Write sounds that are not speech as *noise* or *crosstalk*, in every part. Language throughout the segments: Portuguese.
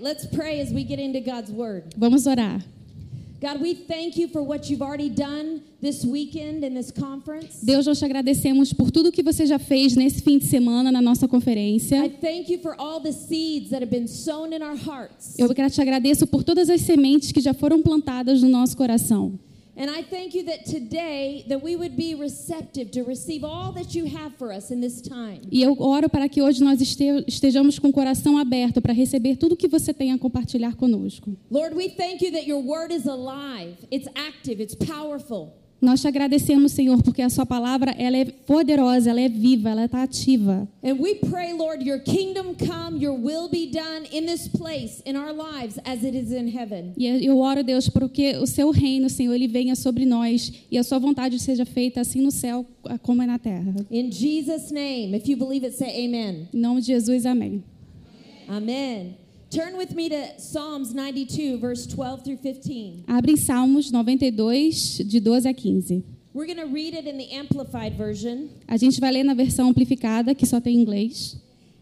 let's pray as we get into God's word. Vamos orar. God, we thank you for what you've already done this weekend in this conference. Deus, nós te agradecemos por tudo que você já fez nesse fim de semana na nossa I conferência. thank you for all the seeds that have been sown in our hearts. Eu te agradeço por todas as sementes que já foram plantadas no nosso coração. And I thank you that today that we would be receptive to receive all that you have for us in this time. E eu oro para que hoje nós este- estejamos com o coração aberto para receber tudo que você tem a compartilhar conosco. Lord, we thank you that your word is alive, it's active, it's powerful. Nós te agradecemos, Senhor, porque a sua palavra ela é poderosa, ela é viva, ela está ativa. And we pray, Lord, your kingdom come, your will be done in this place, in our lives, as it is in heaven. E eu oro, Deus, porque o seu reino, Senhor, ele venha sobre nós e a sua vontade seja feita assim no céu como é na terra. In Jesus' name, if you believe it, say amen. Em nome de Jesus, amém. Amen. Turn with me to Psalms 92, verse 12 through 15. Abre em Salmos 92, de 12 a 15. We're going to read it in the Amplified Version. A gente vai ler na versão amplificada, que só tem em inglês.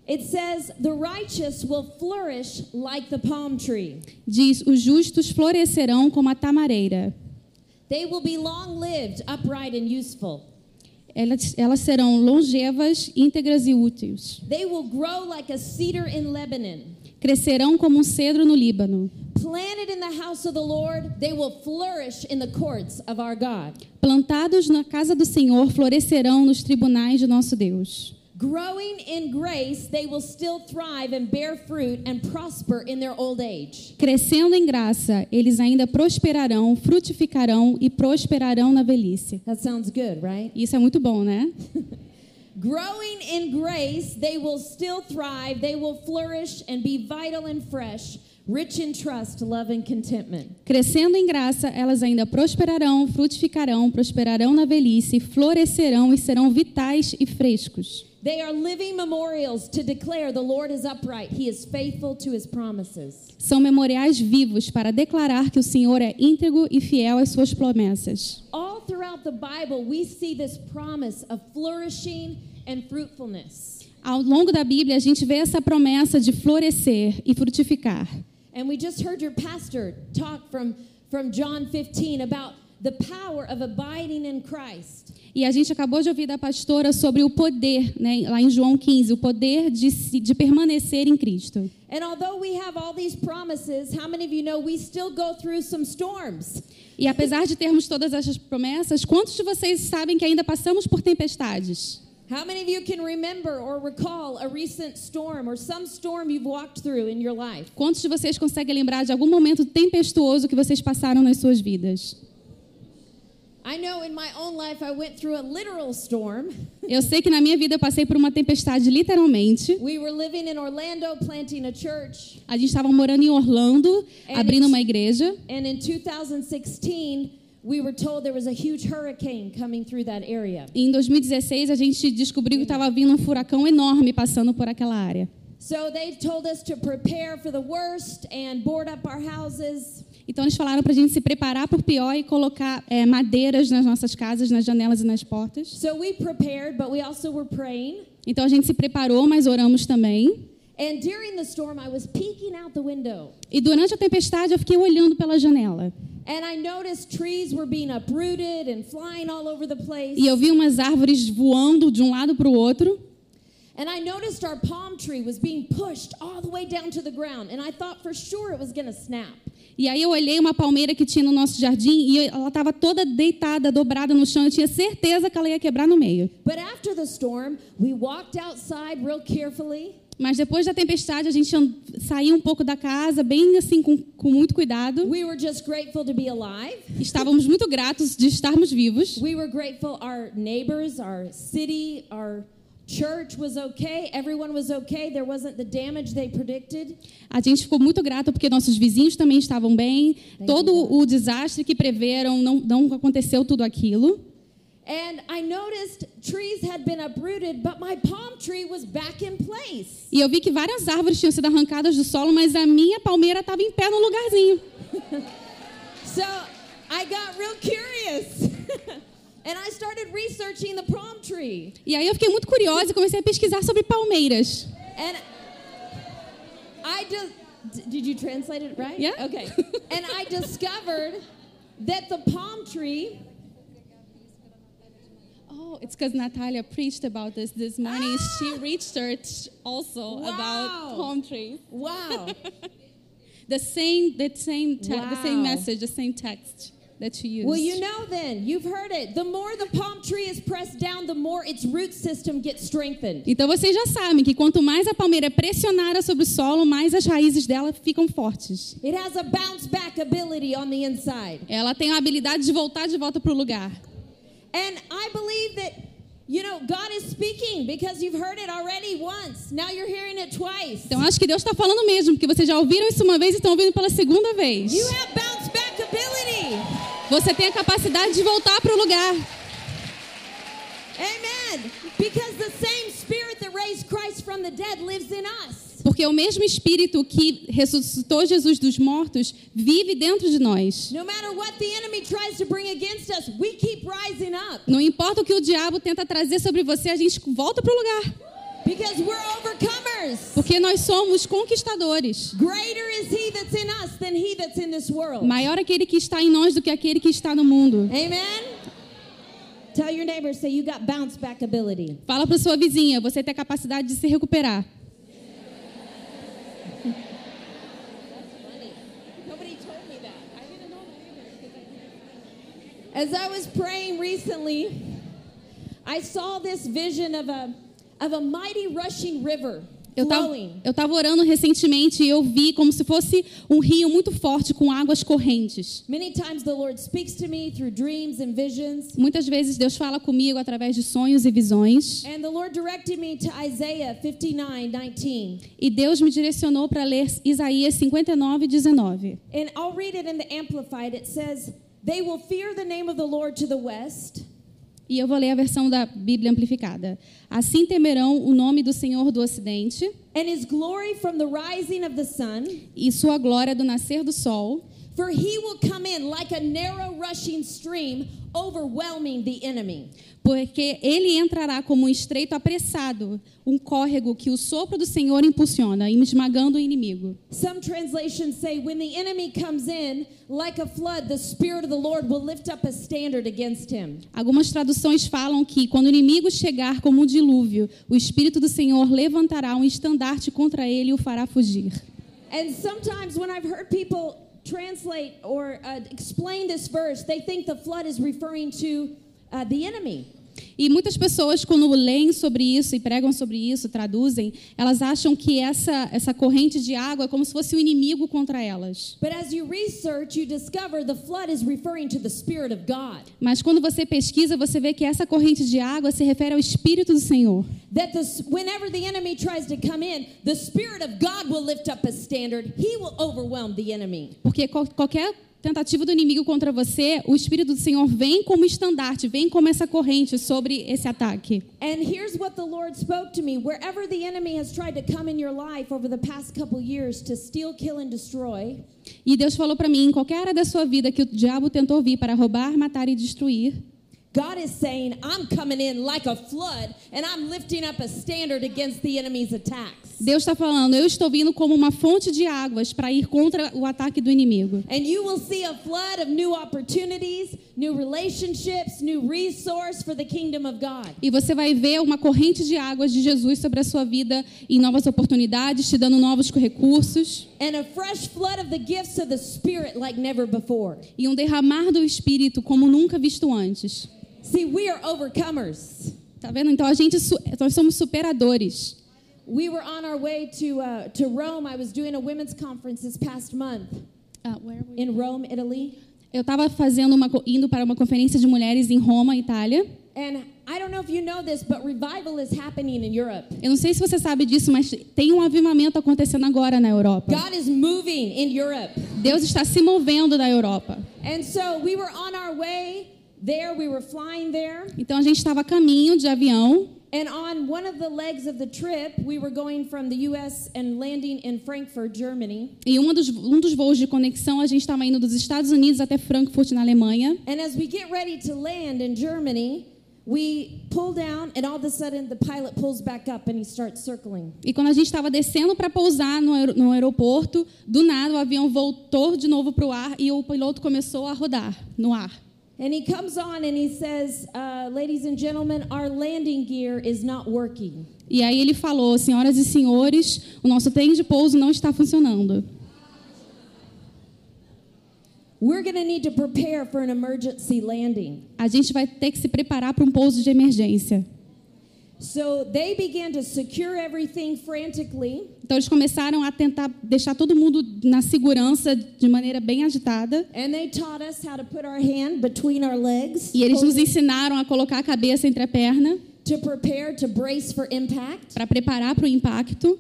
It says, The righteous will flourish like the palm tree. Diz: Os justos florescerão como a tamareira. They will be long lived, upright, and useful. Elas, elas serão longevas, íntegras e úteis. They will grow like a cedar in Lebanon. Crescerão como um cedro no Líbano. Planted in the house of the Lord, they will flourish in the courts of our God. Plantados na casa do Senhor, florescerão nos tribunais de nosso Deus. Growing in grace, they will still thrive and bear fruit and prosper in their old age. Crescendo em graça, eles ainda prosperarão, frutificarão e prosperarão na velhice. That sounds good, right? Isso é muito bom, né? *laughs* Growing in grace, they will still thrive, they will flourish and be vital and fresh, rich in trust, love, and contentment. Crescendo em graça, elas ainda prosperarão, frutificarão, prosperarão na velhice, florescerão e serão vitais e frescos. They are living memorials to declare the Lord is upright, He is faithful to His promises. São memoriais vivos para declarar que o Senhor é íntegro e fiel às suas promessas. All throughout the Bible, we see this promise of flourishing and fruitfulness. Ao longo da Bíblia, a gente vê essa promessa de florescer e frutificar. And we just heard your pastor talk from, from John 15 about the power of abiding in Christ. E a gente acabou de ouvir da pastora sobre o poder, né, lá em João 15, o poder de, de permanecer em Cristo. And although we have all these promises, how many of you know we still go through some storms? E apesar de termos todas essas promessas, quantos de vocês sabem que ainda passamos por tempestades? How many of you can remember or recall a recent storm or some storm you've walked through in your life? Quantos de vocês conseguem lembrar de algum momento tempestuoso que vocês passaram nas suas vidas? Eu sei que na minha vida eu passei por uma tempestade, literalmente. We were living in Orlando planting a church, A gente estava morando em Orlando, É, abrindo uma igreja. and in 2016 we were told there was a huge hurricane coming through that area. Em 2016 a gente descobriu que estava vindo um furacão enorme passando por aquela área. So they told us to prepare for the worst and board up our houses. Então eles falaram para a gente se preparar para o pior e colocar é, madeiras nas nossas casas, nas janelas e nas portas. So we prepared, but we also were praying. Então a gente se preparou, mas oramos também. And during the storm, I was peeking out the window. E durante a tempestade eu fiquei olhando pela janela. And I noticed trees were being uprooted and flying all over the place. E eu vi umas árvores voando de um lado para o outro. And I noticed our palm tree was being pushed all the way down to the ground. And I thought for sure it was going to snap. E aí eu olhei uma palmeira que tinha no nosso jardim e ela estava toda deitada, dobrada no chão. Eu tinha certeza que ela ia quebrar no meio. But after the storm, we walked outside real carefully. Mas depois da tempestade, a gente saiu um pouco da casa, bem assim, com, com muito cuidado. We were just grateful to be alive. *laughs* Estávamos muito gratos de estarmos vivos. We were grateful our neighbors, our city, our church was okay. Everyone was okay. There wasn't the damage they predicted. A gente ficou muito grato porque nossos vizinhos também estavam bem. Todo o desastre que preveram não, não aconteceu tudo aquilo. And I noticed trees had been uprooted, but my palm tree was back in place. E eu vi que várias árvores tinham sido arrancadas do solo, mas a minha palmeira estava em pé no lugarzinho. *laughs* So I got real curious. *laughs* and I started researching the palm tree. E aí eu fiquei muito curiosa e comecei a pesquisar sobre palmeiras. And I just did you translate it right? Yeah. Okay. *laughs* and I discovered that the palm tree. Oh, it's because Natalia preached about this this morning. Ah! She researched also Wow. about palm trees. Wow. *laughs* The same, the same, te- the same message, the same text that you used. well, you know then, you've heard it. The more the palm tree is pressed down, the more its root system gets strengthened. Então vocês já sabem que quanto mais a palmeira é pressionada sobre o solo, mais as raízes dela ficam fortes. It has a bounce back ability on the inside. Ela tem a habilidade de voltar de volta para o lugar. And I believe that, you know, God is speaking because you've heard it already once. Now you're hearing it twice. Então acho que Deus está falando mesmo, porque vocês já ouviram isso uma vez e estão ouvindo pela segunda vez. You have bounce back ability. Você tem a capacidade de voltar para o lugar. Amen. Because the same spirit that raised Christ from the dead lives in us. Porque o mesmo Espírito que ressuscitou Jesus dos mortos vive dentro de nós. No matter what the enemy tries to bring against us, we keep rising up Não importa o que o diabo tenta trazer sobre você, a gente volta para o lugar. because we're overcomers. Porque nós somos conquistadores. Maior aquele que está em nós do que aquele que está no mundo. Amen. Tell your neighbor, say you got bounce back ability. Fala para sua vizinha, você tem a capacidade de se recuperar. As I was praying recently, I saw this vision of a of a mighty rushing river Eu estava flowing. eu tava orando recentemente e eu vi como se fosse um rio muito forte com águas correntes. Many times the Lord speaks to me through dreams and visions. Muitas vezes Deus fala comigo através de sonhos e visões. And the Lord directed me to Isaiah 59, 19. E Deus me direcionou para ler Isaías 59, 19. And I'll read it in the Amplified. It says, They will fear the name of the Lord to the west. E eu vou ler a versão da Bíblia amplificada. Assim temerão o nome do Senhor do Ocidente and his glory from the rising of the sun. e sua glória do nascer do sol, For he will come in like a narrow rushing stream, overwhelming the enemy. Porque ele entrará como um estreito apressado, um córrego que o sopro do Senhor impulsiona, esmagando o inimigo. Some translations say, when the enemy comes in like a flood, the Spirit of the Lord will lift up a standard against him. Algumas traduções falam que quando o inimigo chegar como um dilúvio, o Espírito do Senhor levantará um estandarte contra ele e o fará fugir. And sometimes when I've heard people translate or uh, explain this verse, they think the flood is referring to uh, the enemy. E muitas pessoas, quando leem sobre isso e pregam sobre isso, traduzem, elas acham que essa, essa corrente de água é como se fosse o inimigo contra elas. But as you research, you discover the flood is referring to the Spirit of God. Mas quando você pesquisa, você vê que essa corrente de água se refere ao Espírito do Senhor. That the, whenever the enemy tries to come in, the Spirit of God will lift up a standard. He will overwhelm the enemy. Porque qual- qualquer tentativa do inimigo contra você, o Espírito do Senhor vem como estandarte, vem como essa corrente sobre esse ataque. And here's what the Lord spoke to me. Wherever the enemy has tried to come in your life over the past couple years to steal, kill, and destroy, E Deus falou para mim, em qualquer área da sua vida que o diabo tentou vir para roubar, matar e destruir, God is saying, I'm coming in like a flood and I'm lifting up a standard against the enemy's attacks. Deus está falando, eu estou vindo como uma fonte de águas para ir contra o ataque do inimigo. And you will see a flood of new opportunities, new relationships, new resource for the kingdom of God. E você vai ver uma corrente de águas de Jesus sobre a sua vida em novas oportunidades, te dando novos recursos And a fresh flood of the gifts of the Spirit like never before. e um derramar do Espírito como nunca visto antes. See, we are overcomers. Tá vendo? Então a gente nós somos superadores. We were on our way to, uh, to Rome. I was doing a women's conference this past month Ah, where were in Rome, Italy. Eu estava fazendo uma indo para uma conferência de mulheres em Roma, Itália. And I don't know if you know this, but revival is happening in Europe. Eu não sei se você sabe disso, mas tem um avivamento acontecendo agora na Europa. God is moving in Europe. Deus está se movendo na Europa. And so we were on our way there. We were flying there. Então a gente estava a caminho de avião And on one of the legs of the trip, we were going from the U.S. and landing in Frankfurt, Germany. e uma dos, um dos voos de conexão a gente estava indo dos Estados Unidos até Frankfurt na Alemanha. And as we get ready to land in Germany, we pull down, and all of a sudden the pilot pulls back up and he starts circling. E quando a gente estava descendo para pousar no, aer- no aeroporto, do nada o avião voltou de novo para o ar e o piloto começou a rodar no ar. And he comes on and he says, uh, Ladies and gentlemen, our landing gear is not working. E aí ele falou: Senhoras e senhores, o nosso trem de pouso não está funcionando. We're going to need to prepare for an emergency landing. A gente vai ter que se preparar para um pouso de emergência. So they began to secure everything frantically. Então eles começaram a tentar deixar todo mundo na segurança de maneira bem agitada. And they taught us how to put our hand between our legs E eles nos ensinaram a colocar a cabeça entre a perna to prepare to brace for impact. para preparar para o impacto.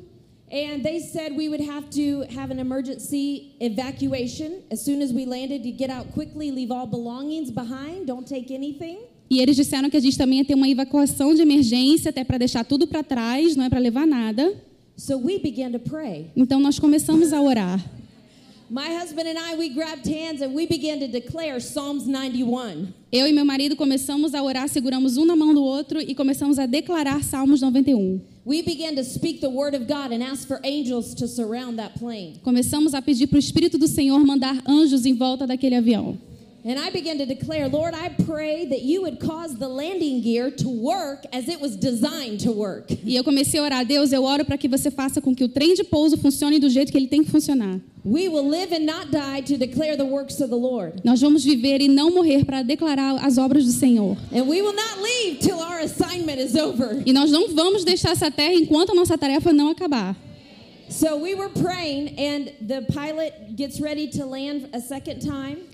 And they said we would have to have an emergency evacuation as soon as we landed to get out quickly, leave all belongings behind, don't take anything. E eles disseram que a gente também ia ter uma evacuação de emergência, até para deixar tudo para trás, não é para levar nada. So we began to pray. Então nós começamos a orar. My husband and I, we grabbed hands and we began to declare Psalms 91. Eu e meu marido começamos a orar, seguramos um na mão do outro e começamos a declarar Salmos 91. We began to speak the word of God and ask for angels to surround that plane. Começamos a pedir para o Espírito do Senhor mandar anjos em volta daquele avião. And I began to declare, Lord, I pray that you would cause the landing gear to work as it was designed to work. E eu comecei a orar, Deus, eu oro para que você faça com que o trem de pouso funcione do jeito que ele tem que funcionar. We will live and not die to declare the works of the Lord. Nós vamos viver e não morrer para declarar as obras do Senhor. And we will not leave till our assignment is over. E nós não vamos deixar essa terra enquanto a nossa tarefa não acabar.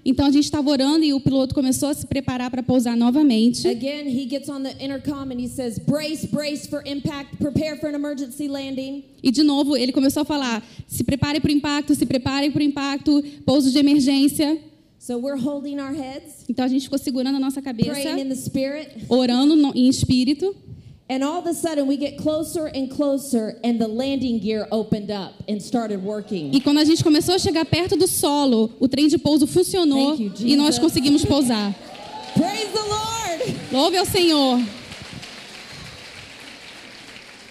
Então a gente estava orando e o piloto começou a se preparar para pousar novamente. Again, he gets on the intercom and he says, Brace, brace for impact, prepare for an emergency landing. E de novo ele começou a falar: se prepare para o impacto, se prepare para o impacto, pouso de emergência. So we're holding our heads, Então a gente ficou segurando a nossa cabeça, praying in the spirit. orando no- em espírito. And all of a sudden, we get closer and closer, and the landing gear opened up and started working. E quando a gente começou a chegar perto do solo, o trem de pouso funcionou you, e nós conseguimos pousar. *laughs* Praise the Lord! Louve ao Senhor. They were shocked. The, the captain was shocked. All the flight attendants were shocked.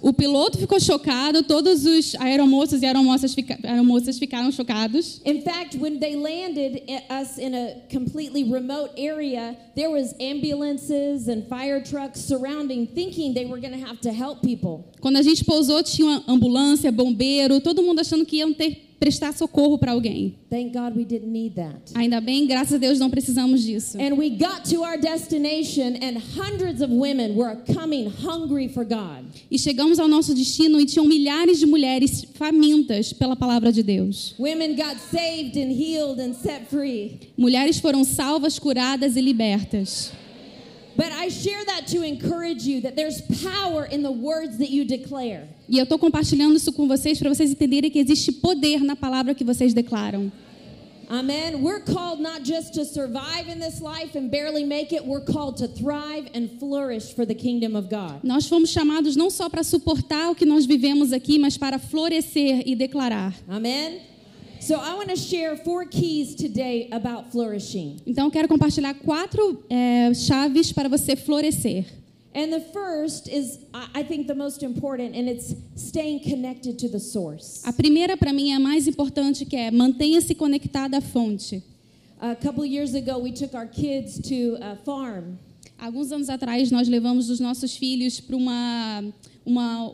O piloto ficou chocado, todos os aeromoços e aeromoças, fica, aeromoças ficaram chocados. In fact, when they landed us in a completely remote area, there was ambulances and fire trucks surrounding, thinking they were going to have to help people. Quando a gente pousou, tinha ambulância, bombeiro, todo mundo achando que iam ter prestar socorro para alguém. Thank God we didn't need that. Ainda bem, graças a Deus não precisamos disso. And we got to our destination, and hundreds of women were coming hungry for God. E chegamos ao nosso destino e tinham milhares de mulheres famintas pela palavra de Deus. Women got saved and healed and set free. Mulheres foram salvas, curadas e libertas. But I share that to encourage you that there's power in the words that you declare. E eu estou compartilhando isso com vocês para vocês entenderem que existe poder na palavra que vocês declaram. Amen. We're called not just to survive in this life and barely make it, we're called to thrive and flourish for the kingdom of God. Nós fomos chamados não só para suportar o que nós vivemos aqui, mas para florescer e declarar. Amen. So I want to share four keys today about flourishing. Então eu quero compartilhar quatro é, chaves para você florescer. And the first is, I think, the most important, and it's staying connected to the source. A primeira para mim é a mais importante, que é mantenha-se conectada à fonte. A couple years ago, we took our kids to a farm, Alguns anos atrás nós levamos os nossos filhos para uma uma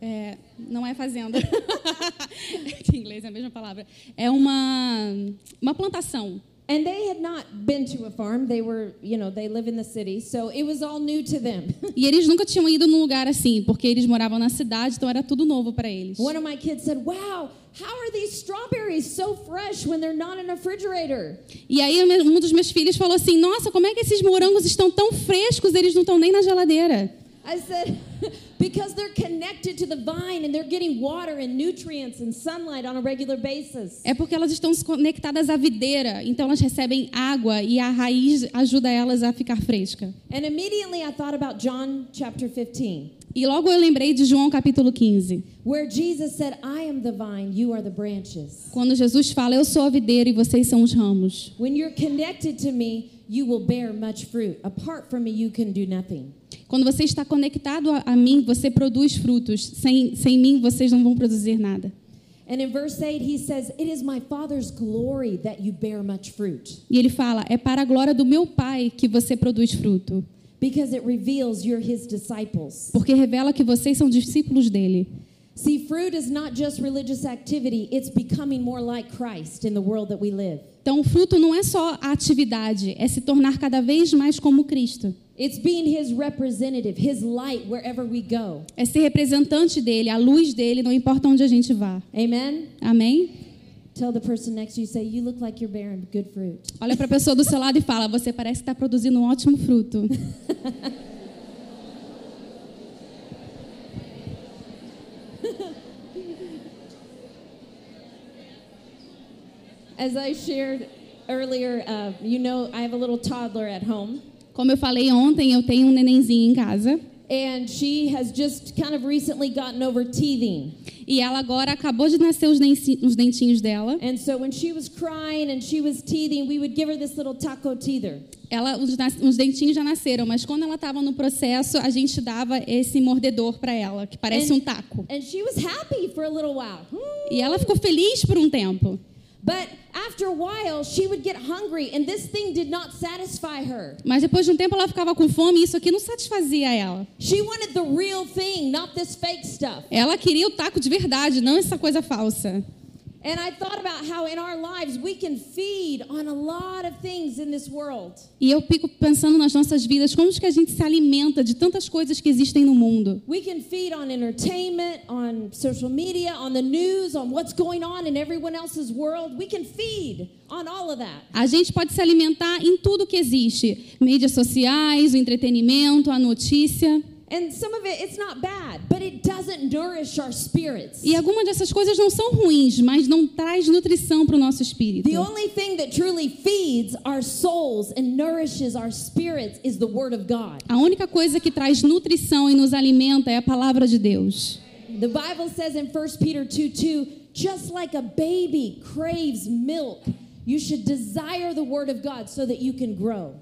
é, não é fazenda. *laughs* em inglês é a mesma palavra. É uma uma plantação. And they had not been to a farm. They were, you know, they live in the city, so it was all new to them. *laughs* E eles nunca tinham ido num lugar assim, porque eles moravam na cidade, então era tudo novo para eles. One of my kids said, Wow, how are these strawberries so fresh when they're not in a refrigerator? E aí um dos meus filhos falou assim: "Nossa, como é que esses morangos estão tão frescos? Eles não estão nem na geladeira." I said, *laughs* Because they're connected to the vine and they're getting water and nutrients and sunlight on a regular basis. É porque elas estão conectadas à videira, então elas recebem água e a raiz ajuda elas a ficar fresca. And immediately I thought about John chapter 15. E logo eu lembrei de João capítulo 15, where Jesus said, I am the vine, you are the branches. quando Jesus fala: Eu sou a videira e vocês são os ramos. When you're connected to me, you will bear much fruit. Apart from me, Quando você está conectado a, a mim, você produz frutos. Sem, sem mim, vocês não vão produzir nada. And in verse 8, he says, It is my Father's glory that you bear much fruit, E ele fala: É para a glória do meu Pai que você produz fruto, because it reveals you're his disciples. porque revela que vocês são discípulos dele. See, fruit is not just religious activity, it's becoming more like Christ in the world that we live. Então, fruto não é só a atividade, é se tornar cada vez mais como Cristo. It's being his representative, his light wherever we go. É ser representante dele, a luz dele, não importa onde a gente vá. Amen? Amém? Tell the person next to you, say, You look like you're bearing good fruit. Olha para a pessoa do seu lado e fala: Você parece estar produzindo um ótimo fruto. As I shared earlier, uh, you know, I have a little toddler at home, Como eu falei ontem, eu tenho um nenenzinho em casa. and she has just kind of recently gotten over teething. E ela agora acabou de nascer os, os dentinhos dela. And so when she was crying and she was teething, we would give her this little taco teether. Ela, os, os dentinhos já nasceram, mas quando ela estava no processo, a gente dava esse mordedor para ela, que parece And- um taco. And she was happy for a little while. E ela ficou feliz por um tempo. But after a while, she would get hungry, and this thing did not satisfy her. Mas depois de um tempo ela ficava com fome e isso aqui não satisfazia ela. She wanted the real thing, not this fake stuff. Ela queria o taco de verdade, não essa coisa falsa. And I thought about how in our lives we can feed on a lot of things in this world. E eu fico pensando nas nossas vidas, como que a gente se alimenta de tantas coisas que existem no mundo. We can feed on entertainment, on social media, on the news, on what's going on in everyone else's world. We can feed on all of that. A gente pode se alimentar em tudo que existe: mídias sociais, o entretenimento, a notícia. And some of it, it's not bad, but it doesn't nourish our spirits. E algumas dessas coisas não são ruins, mas não traz nutrição para o nosso espírito. The only thing that truly feeds our souls and nourishes our spirits is the Word of God. A única coisa que traz nutrição e nos alimenta é a palavra de Deus. The Bible says in 1 Peter 2 2, just like a baby craves milk, you should desire the Word of God so that you can grow.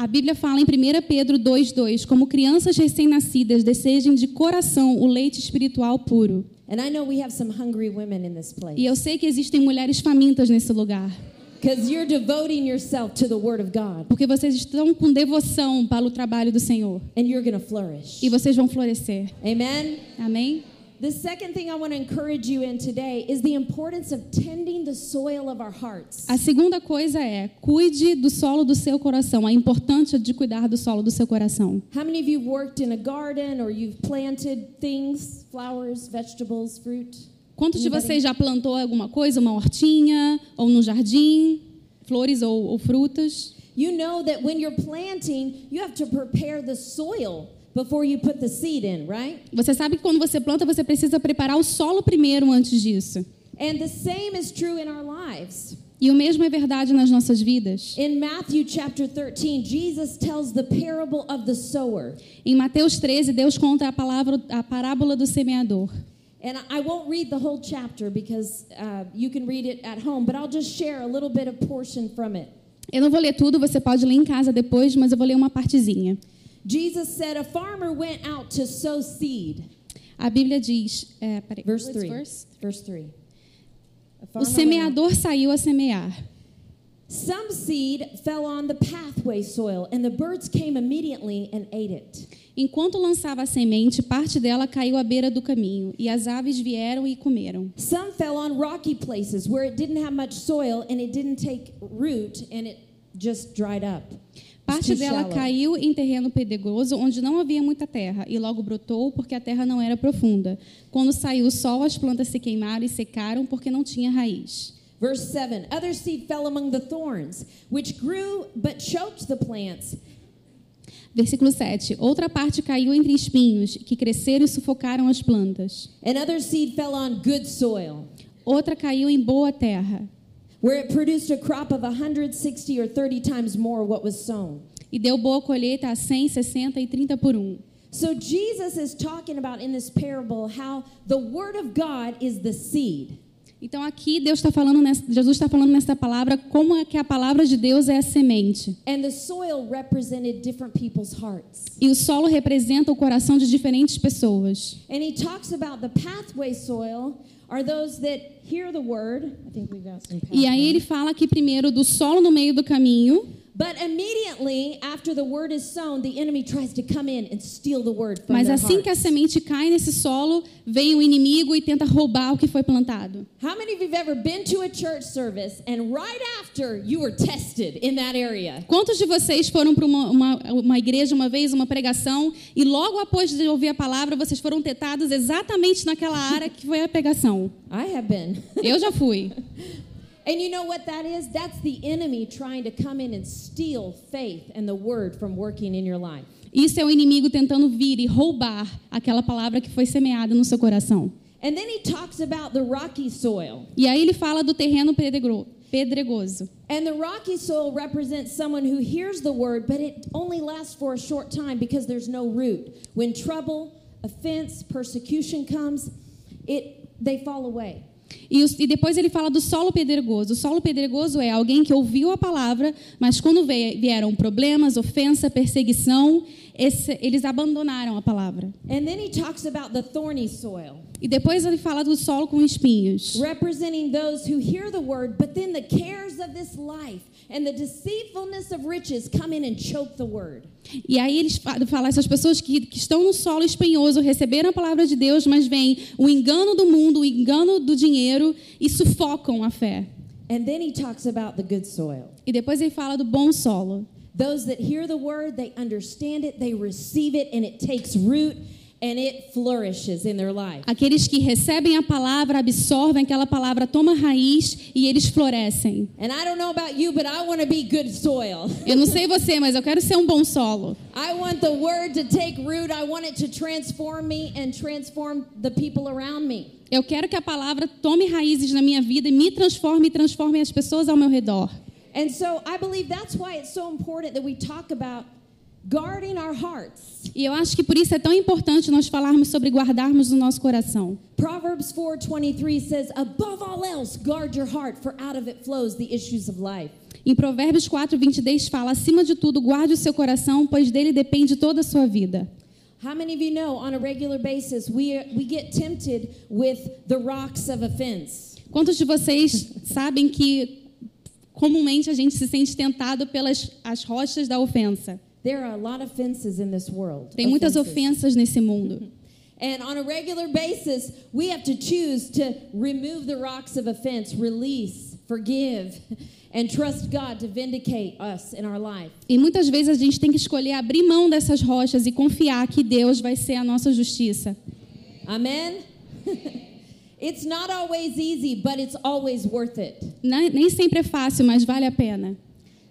A Bíblia fala em 1 Pedro 2,2: como crianças recém-nascidas, desejem de coração o leite espiritual puro. And I know we have some hungry women in this E eu sei que existem mulheres famintas nesse lugar, because you're devoting yourself to the Word of God porque vocês estão com devoção para o trabalho do Senhor and you're going to flourish. e vocês vão florescer. Amen. Amém? The second thing I want to encourage you in today is the importance of tending the soil of our hearts. A segunda coisa é cuide do solo do seu coração, a importância de cuidar do solo do seu coração. How many of you worked in a garden or you've planted things, flowers, vegetables, fruit? Quantos de vocês já plantou alguma coisa, uma hortinha ou no jardim, flores ou, ou frutas? You know that when you're planting, you have to prepare the soil before you put the seed in, right? Você sabe que quando você planta, você precisa preparar o solo primeiro antes disso. And the same is true in our lives. E o mesmo é verdade nas nossas vidas. In Matthew chapter 13, Jesus tells the parable of the sower. Em Mateus 13, Deus conta a palavra, a parábola do semeador. And I won't read the whole chapter because uh, you can read it at home, but I'll just share a little bit of portion from it. Eu não vou ler tudo, você pode ler em casa depois, mas eu vou ler uma partezinha. Jesus said, A farmer went out to sow seed. A Bíblia diz, é, peraí, Verse 3. verse? Verse 3. A O farmer went out. semeador saiu a semear. Some seed fell on the pathway soil, and the birds came immediately and ate it. Enquanto lançava a semente, parte dela caiu à beira do caminho, e as aves vieram e comeram. Some fell on rocky places where it didn't have much soil and it didn't take root and it just dried up. Parte dela caiu em terreno pedregoso, onde não havia muita terra, e logo brotou porque a terra não era profunda. Quando saiu o sol, as plantas se queimaram e secaram porque não tinha raiz. Verse 7 Other seed fell among the thorns, which grew but choked the plants. Versículo 7. Outra parte caiu entre espinhos, que cresceram e sufocaram as plantas. And other seed fell on good soil, Outra caiu em boa terra, where it produced a crop of 160 or 30 times more what was sown. e deu boa colheita a 100, 60 e 30 por um. So Jesus is talking about in this parable how the word of God is the seed. Então aqui Deus está falando, nessa, Jesus está falando nessa palavra como é que a palavra de Deus é a semente. And the soil represented different people's hearts. E o solo representa o coração de diferentes pessoas. And he talks about the pathway soil are those that hear the word. I think we've got some E aí ele fala aqui primeiro do solo no meio do caminho, But immediately after the word is sown, the enemy tries to come in and steal the word from mas assim que a semente cai nesse solo, vem o inimigo e tenta roubar o que foi plantado. How many of you've ever been to a church service and right after you were tested in that area? Quantos de vocês foram para uma, uma, uma igreja uma vez, uma pregação, e logo após de ouvir a palavra, vocês foram tentados exatamente naquela área que foi a pregação? I have been. Eu já fui. *laughs* and you know what that is? That's the enemy trying to come in and steal faith and the word from working in your life. Isso é o inimigo tentando vir e roubar aquela palavra que foi semeada no seu coração. And then he talks about the rocky soil. E aí ele fala do terreno pedregro- pedregoso. And the rocky soil represents someone who hears the word, but it only lasts for a short time because there's no root. When trouble, offense, persecution comes, it they fall away. E, os- e depois ele fala do solo pedregoso. O solo pedregoso é alguém que ouviu a palavra, mas quando vieram problemas, ofensa, perseguição, esse- eles abandonaram a palavra. And then he talks about the thorny soil, E depois ele fala do solo com espinhos. representing those who hear the word, but then the cares of this life and the deceitfulness of riches come in and choke the word. E aí eles fa- falam essas pessoas que, que estão no solo espinhoso, receberam a palavra de Deus, mas vem o engano do mundo, o engano do dinheiro e sufocam a fé. And then he talks about the good soil. E depois ele fala do bom solo. Those that hear the word, they understand it, they receive it, and it takes root and it flourishes in their life. Aqueles que recebem a palavra, absorvem aquela palavra, toma raiz e eles florescem. And I don't know about you, but I want to be good soil. *laughs* Eu não sei você, mas eu quero ser um bom solo. I want the word to take root. I want it to transform me and transform the people around me. Eu quero que a palavra tome raízes na minha vida e me transforme e transforme as pessoas ao meu redor. And so I believe that's why it's so important that we talk about guarding our hearts. E eu acho que por isso é tão importante nós falarmos sobre guardarmos o nosso coração. Proverbs 4:23 says, "Above all else, guard your heart, for out of it flows the issues of life." Em Provérbios 4, 22 fala: acima de tudo, guarde o seu coração, pois dele depende toda a sua vida. How many of you know on a regular basis we we get tempted with the rocks of offense? Quantos de vocês sabem que comumente a gente se sente tentado pelas as rochas da ofensa? There are a lot of fences in this world. Tem muitas ofensas nesse mundo. *laughs* And on a regular basis, we have to choose to remove the rocks of offense, release, forgive, *laughs* and trust God to vindicate us in our life. E muitas vezes a gente tem que escolher abrir mão dessas rochas e confiar que Deus vai ser a nossa justiça. Amen? *laughs* it's not always easy, but it's always worth it. Nem nem sempre é fácil, mas vale a pena.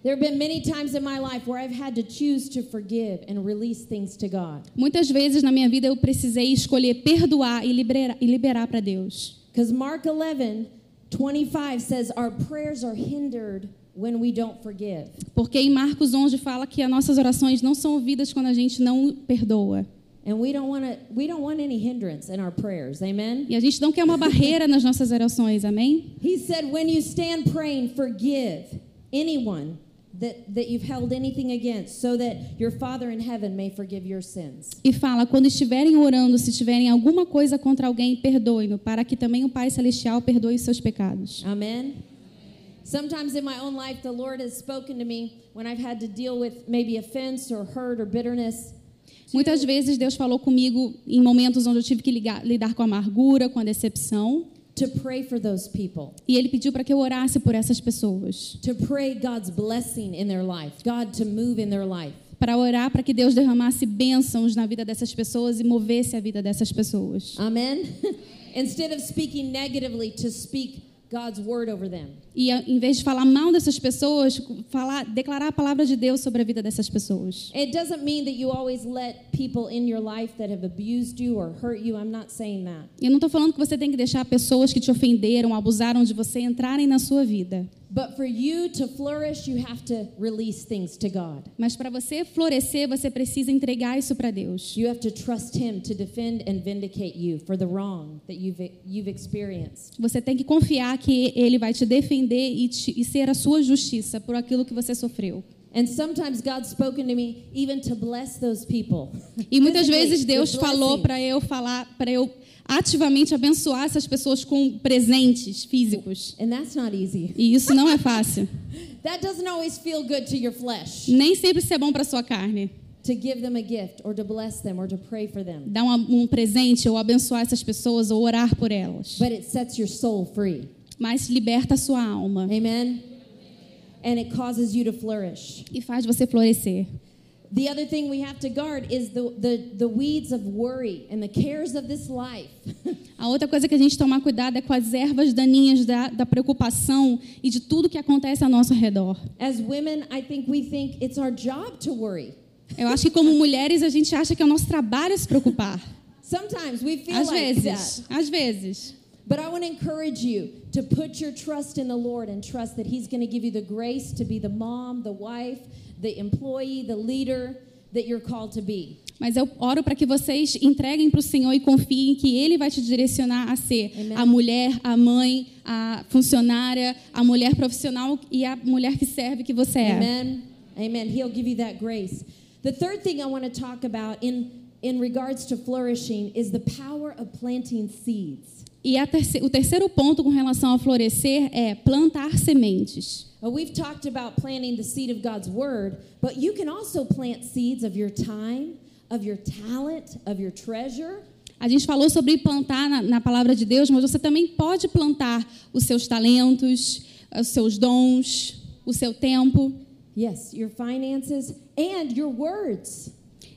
There have been many times in my life where I've had to choose to forgive and release things to God. Muitas vezes na minha vida eu precisei escolher perdoar e liberar, e liberar para Deus. Because Mark 11, 25 says, Our prayers are hindered when we don't forgive. Porque em Marcos 11 fala que as nossas orações não são ouvidas quando a gente não perdoa. And we don't want to we don't want any hindrance in our prayers. Amen. E a gente não quer uma barreira nas nossas orações, amém? He said, when you stand praying, forgive anyone that, that you've held anything against, so that your Father in heaven may forgive your sins. E fala: quando estiverem orando, se tiverem alguma coisa contra alguém, perdoe-no, para que também o Pai Celestial perdoe os seus pecados. Amen. Sometimes in my own life, the Lord has spoken to me when I've had to deal with maybe offense or hurt or bitterness. Muitas vezes Deus falou comigo em momentos onde eu tive que ligar- lidar com a amargura, com a decepção, To pray for those people, e Ele pediu para que eu orasse por essas pessoas, to pray God's blessing in their life, God to move in their life. para orar para que Deus derramasse bênçãos na vida dessas pessoas e movesse a vida dessas pessoas. Amen. *laughs* Instead of speaking negatively, to speak God's word over them. E em vez de falar mal dessas pessoas, falar, declarar a palavra de Deus sobre a vida dessas pessoas. It doesn't mean that you always let people in your life that have abused you or hurt you. I'm not saying that. Eu não estou falando que você tem que deixar pessoas que te ofenderam, abusaram de você entrarem na sua vida. But for you to flourish, you have to release things to God. Mas para você florescer, você precisa entregar isso para Deus. You have to trust Him to defend and vindicate you for the wrong that you've, you've experienced. Você tem que confiar que Ele vai te defender e, te- e ser a sua justiça por aquilo que você sofreu. And sometimes God's spoken to me even to bless those people. E muitas vezes Deus falou para eu falar, para eu ativamente abençoar essas pessoas com presentes físicos. And that's not easy. E isso não é fácil. *laughs* That doesn't always feel good to your flesh Nem sempre isso é bom para sua carne. to give them a gift or to bless them or to pray for them. Dar um, um presente ou abençoar essas pessoas ou orar por elas. But it sets your soul free. Mas liberta a sua alma Amen? And it causes you to flourish. e faz você florescer. The other thing we have to guard is the, the, the weeds of worry and the cares of this life. *laughs* A outra coisa que a gente tomar cuidado é com as ervas daninhas da, da preocupação e de tudo que acontece ao nosso redor. As women, I think we think it's our job to worry. Eu acho que como mulheres a gente acha que é o nosso trabalho se preocupar. Sometimes we feel Às like vezes, that. às vezes. But I want to encourage you to put your trust in the Lord and trust that He's going to give you the grace to be the mom, the wife, the employee, the leader that you're called to be. Mas eu oro para que vocês entreguem para o Senhor e confiem que Ele vai te direcionar a ser Amen. a mulher, a mãe, a funcionária, a mulher profissional e a mulher que serve que você é. Amen. Amen. He'll give you that grace. The third thing I want to talk about in in regards to flourishing is the power of planting seeds. E a terce- o terceiro ponto com relação a florescer é plantar sementes. Well, we've talked about planting the seed of God's word, but you can also plant seeds of your time, of your talent, of your treasure. A gente falou sobre plantar na, na palavra de Deus, mas você também pode plantar os seus talentos, os seus dons, o seu tempo, Yes, your finances and your words.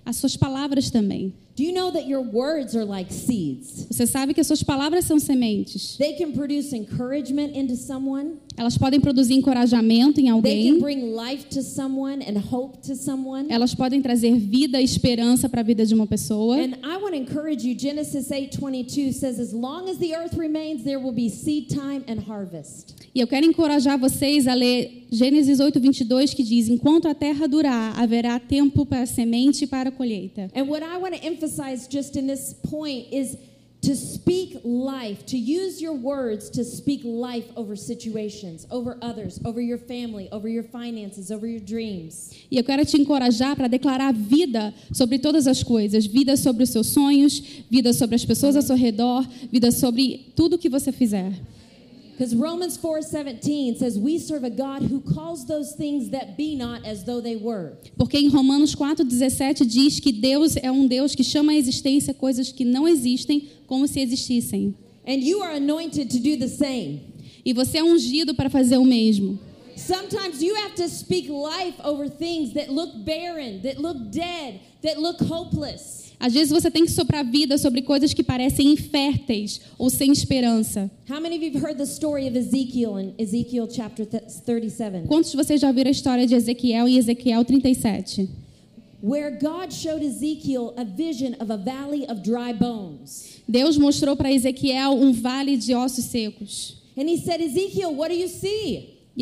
as suas palavras também. Do you know that your words are like seeds? Você sabe que as suas palavras são sementes. They can produce encouragement into someone. Elas podem produzir encorajamento em They can alguém. bring life to someone and hope to someone. Elas podem trazer vida e esperança para a vida de uma pessoa. And I want to encourage you. Genesis 8:22 says as long as the earth remains there will be seed time and harvest. E eu quero encorajar vocês a ler Gênesis 8, 22, que diz: Enquanto a terra durar, haverá tempo para a semente e para a colheita. And what I want to emphasize just in this point is to speak life, to use your words to speak life over situations, over others, over your family, over your finances, over your dreams. E eu quero te encorajar para declarar vida sobre todas as coisas: vida sobre os seus sonhos, vida sobre as pessoas ao seu redor, vida sobre tudo que você fizer. Because Romans 4:17 says we serve a God who calls those things that be not as though they were. Porque em Romanos 4,17 diz que Deus é um Deus que chama à existência coisas que não existem como se existissem. And you are anointed to do the same. E você é ungido para fazer o mesmo. Sometimes you have to speak life over things that look barren, that look dead, that look hopeless. Às vezes você tem que soprar vida sobre coisas que parecem inférteis ou sem esperança. How many of you have heard the story of Ezekiel in Ezekiel chapter th- 37? Quantos de vocês já viram a história de Ezequiel em Ezequiel 37? Where God showed Ezekiel a vision of a valley of dry bones. Deus mostrou para Ezequiel um vale de ossos secos. E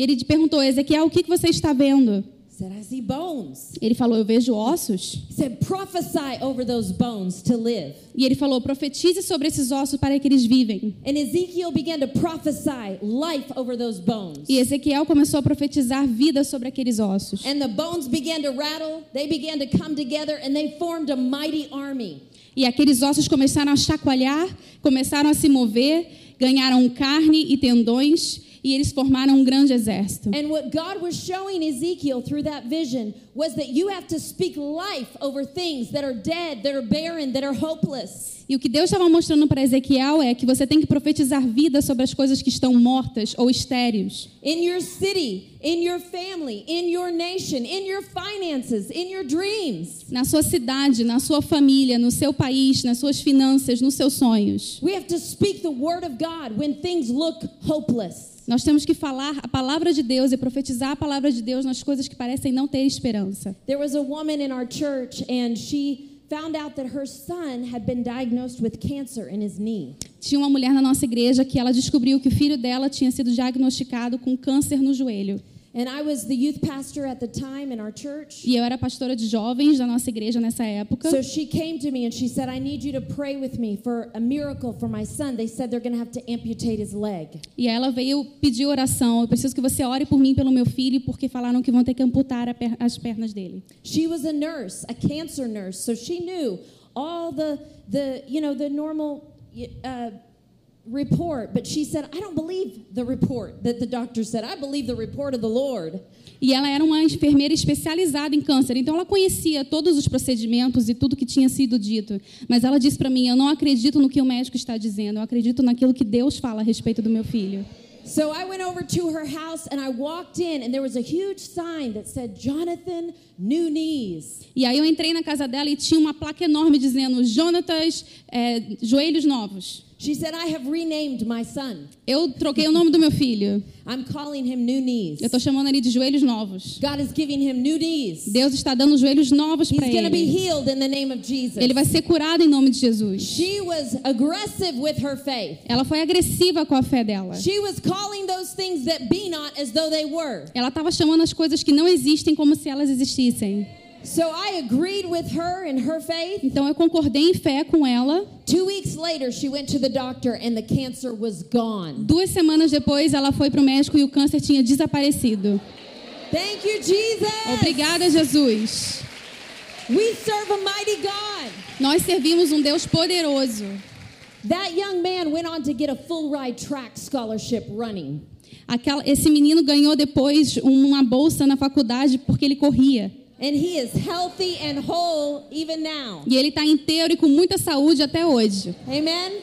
ele perguntou, Ezequiel, o que você está vendo? Said, I see bones. Ele falou, eu vejo ossos. He said, prophesy over those bones to live. E ele falou, profetize sobre esses ossos para que eles vivem. And Ezekiel began to prophesy life over those bones. E Ezequiel começou a profetizar vida sobre aqueles ossos. And the bones began to rattle, they began to come together, and they formed a mighty army. E aqueles ossos começaram a chacoalhar, começaram a se mover, ganharam carne e tendões, e eles formaram um grande exército. And what God was showing Ezekiel through that vision was that you have to speak life over things that are dead, that are barren, that are hopeless. E o que Deus estava mostrando para Ezequiel é que você tem que profetizar vida sobre as coisas que estão mortas ou estéreis. In your city, in your family, in your nation, in your finances, in your dreams. Na sua cidade, na sua família, no seu país, nas suas finanças, nos seus sonhos. We have to speak the word of God when things look hopeless. Nós temos que falar a palavra de Deus e profetizar a palavra de Deus nas coisas que parecem não ter esperança. There was a woman in our church, and she found out that her son had been diagnosed with cancer in his knee. Tinha uma mulher na nossa igreja que ela descobriu que o filho dela tinha sido diagnosticado com câncer no joelho. And I was the youth pastor at the time in our church. E eu era pastora de jovens da nossa igreja nessa época. So she came to me and she said, I need you to pray with me for a miracle for my son. They said they're going to have to amputate his leg. E ela veio pedir oração. Eu preciso que você ore por mim, pelo meu filho, porque falaram que vão ter que amputar per- as pernas dele. She was a nurse, a cancer nurse, so she knew all the the you know the normal uh, report. But she said, I don't believe the report that the doctor said. I believe the report of the Lord. E ela era uma enfermeira especializada em câncer, então ela conhecia todos os procedimentos e tudo que tinha sido dito. Mas ela disse para mim: Eu não acredito no que o médico está dizendo, eu acredito naquilo que Deus fala a respeito do meu filho. So I went over to her house and I walked in, and there was a huge sign that said, Jonathan, new knees. E aí eu entrei na casa dela e tinha uma placa enorme dizendo: Jonatas, é, joelhos novos. She said, I have renamed my son. Eu troquei o nome do meu filho. I'm calling him new knees. Eu estou chamando ele de joelhos novos. God is giving him new knees. Deus está dando joelhos novos He's para be ele. healed in the name of Jesus. Ele vai ser curado em nome de Jesus. She was aggressive with her faith. Ela foi agressiva com a fé dela. She was calling those things that be not as though they were. Ela estava chamando as coisas que não existem como se elas existissem. So I agreed with her in her faith. Então eu concordei em fé com ela. Two weeks later, she went to the doctor and the cancer was gone. Duas semanas depois, ela foi para o médico e o câncer tinha desaparecido. Thank you, Jesus. Obrigada, Jesus. We serve a mighty God. Nós servimos um Deus poderoso. That young man went on to get a full ride track scholarship running. Aquela, esse menino ganhou depois uma bolsa na faculdade porque ele corria. And he is healthy and whole even now. E ele está inteiro e com muita saúde até hoje. Amen.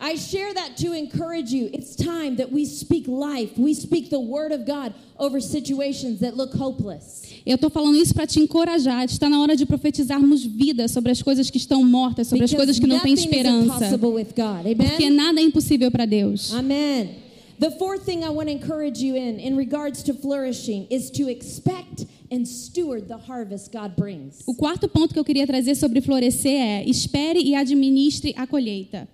I share that to encourage you. It's time that we speak life. We speak the word of God over situations that look hopeless. Eu estou falando isso para te encorajar. Está na hora de profetizarmos vida sobre as coisas que estão mortas, sobre as Because coisas que não têm esperança. Porque nada é impossível para Deus. Amen. The fourth thing I want to encourage you in, in regards to flourishing, is to expect and steward the harvest God brings. O quarto ponto que eu queria trazer sobre florescer é: espere e administre a colheita.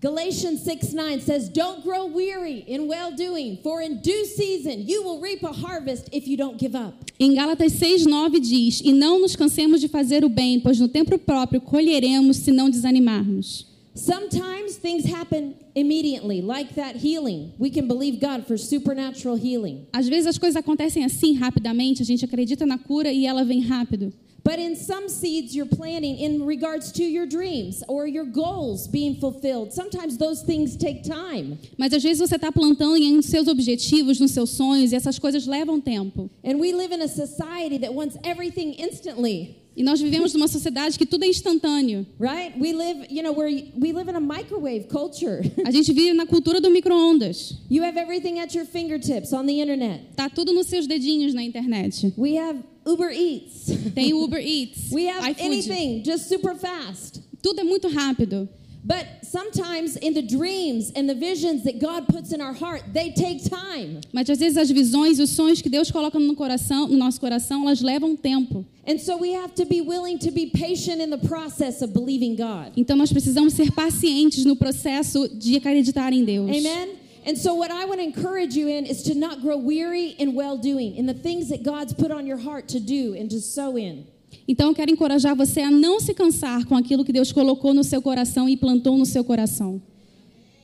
Galatians 6 9 says, Don't grow weary in well doing, for in due season you will reap a harvest if you don't give up. Em Gálatas 6:9 diz: "E não nos cansemos de fazer o bem, pois no tempo próprio colheremos se não desanimarmos." Sometimes things happen immediately, like that healing. We can believe God for supernatural healing. Às vezes as coisas acontecem assim rapidamente, a gente acredita na cura e ela vem rápido. But in some seeds you're planting in regards to your dreams or your goals being fulfilled, sometimes those things take time. Mas às vezes você está plantando em seus objetivos, nos seus sonhos, e essas coisas levam tempo. And we live in a society that wants everything instantly, E nós vivemos numa sociedade que tudo é instantâneo. right? We live, you know, where we live in a microwave culture. *laughs* A gente vive na cultura do micro-ondas. you have everything at your fingertips on the internet. Tá tudo nos seus dedinhos na internet. We have Uber Eats. Tem *laughs* Uber Eats, we have anything just super fast. Tudo é muito rápido. But sometimes in the dreams and the visions that God puts in our heart, they take time. Mas às vezes as visões e os sonhos que Deus coloca no coração, no nosso coração, elas levam tempo. And so we have to be willing to be patient in the process of believing God. Então nós precisamos ser pacientes no processo de acreditar em Deus. Amen. And so what I want to encourage you in is to not grow weary in well doing, in the things that God's put on your heart to do and to sow in. Então eu quero encorajar você a não se cansar com aquilo que Deus colocou no seu coração e plantou no seu coração.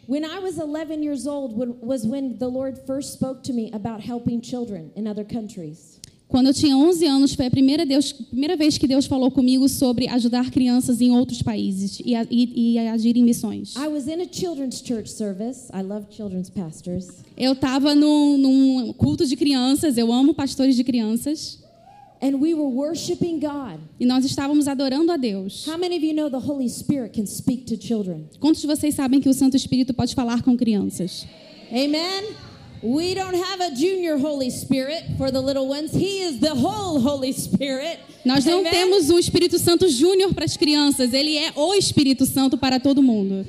When I was 11 years old was when the Lord first spoke to me about helping children in other countries. Quando eu tinha 11 anos, foi a primeira, Deus, primeira vez que Deus falou comigo sobre ajudar crianças em outros países e, e- e agir em missões. I was in a children's church service. I love children's pastors. Eu estava num, num culto de crianças, eu amo pastores de crianças, And we were worshiping God. e nós estávamos adorando a Deus. How many of you know the Holy Spirit can speak to children? Quantos de vocês sabem que o Santo Espírito pode falar com crianças? Amen. We don't have a junior Holy Spirit for the little ones. He is the whole Holy Spirit. Nós não Amen? temos um Espírito Santo Júnior para as crianças, ele é o Espírito Santo para todo mundo.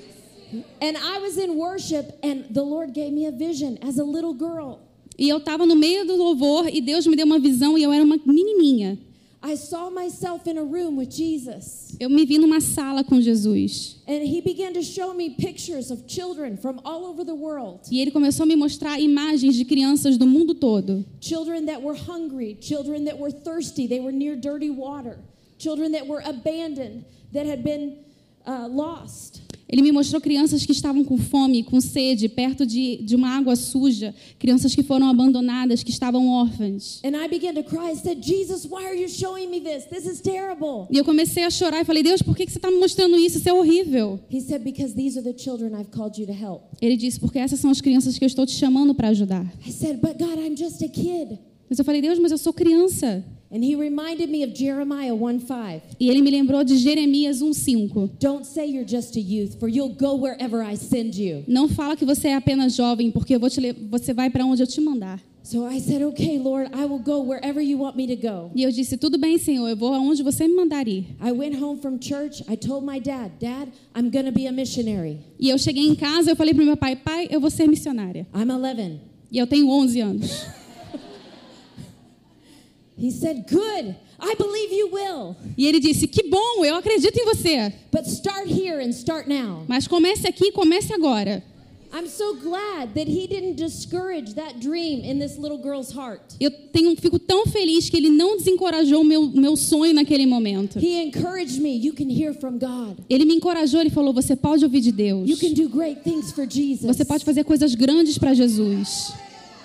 And I was in worship, and the Lord gave me a vision as a little girl. E eu estava no meio do louvor e Deus me deu uma visão e eu era uma menininha. I saw myself in a room with Jesus. Eu me vi numa sala com Jesus. And he began to show me pictures of children from all over the world. E ele começou a me mostrar imagens de crianças do mundo todo. Children that were hungry, children that were thirsty, they were near dirty water, children that were abandoned, that had been uh, lost. Ele me mostrou crianças que estavam com fome, com sede, perto de, de uma água suja, crianças que foram abandonadas, que estavam órfãs. E eu comecei a chorar e falei: Deus, por que que você está me mostrando isso? Isso é horrível. He said, Because these are the children I've called you to help. Ele disse: Porque essas são as crianças que eu estou te chamando para ajudar. I said, But God, I'm just a kid. Mas eu falei: Deus, mas eu sou criança. And he reminded me of Jeremiah 1 5. E ele me lembrou de Jeremias 1:5. Don't say you're just a youth, for you'll go wherever I send you. Não fala que você é apenas jovem, porque eu vou te você vai para onde eu te mandar. So I said, Okay, Lord, I will go wherever you want me to go. E eu disse: Tudo bem, Senhor, eu vou aonde você me mandar ir. I went home from church. I told my dad, Dad, I'm going to be a missionary. E eu cheguei em casa, eu falei para meu pai: Pai, eu vou ser missionária. I'm 11. E eu tenho 11 anos. He said, Good. I believe you will. E ele disse: Que bom, eu acredito em você. But start here and start now. Mas comece aqui, comece agora. I'm so glad that he didn't discourage that dream in this little girl's heart. Eu tenho, fico tão feliz que ele não desencorajou meu, meu sonho naquele momento. He encouraged me. You can hear from God. Ele me encorajou, ele falou: Você pode ouvir de Deus. You can do great things for Jesus. Você pode fazer coisas grandes para Jesus.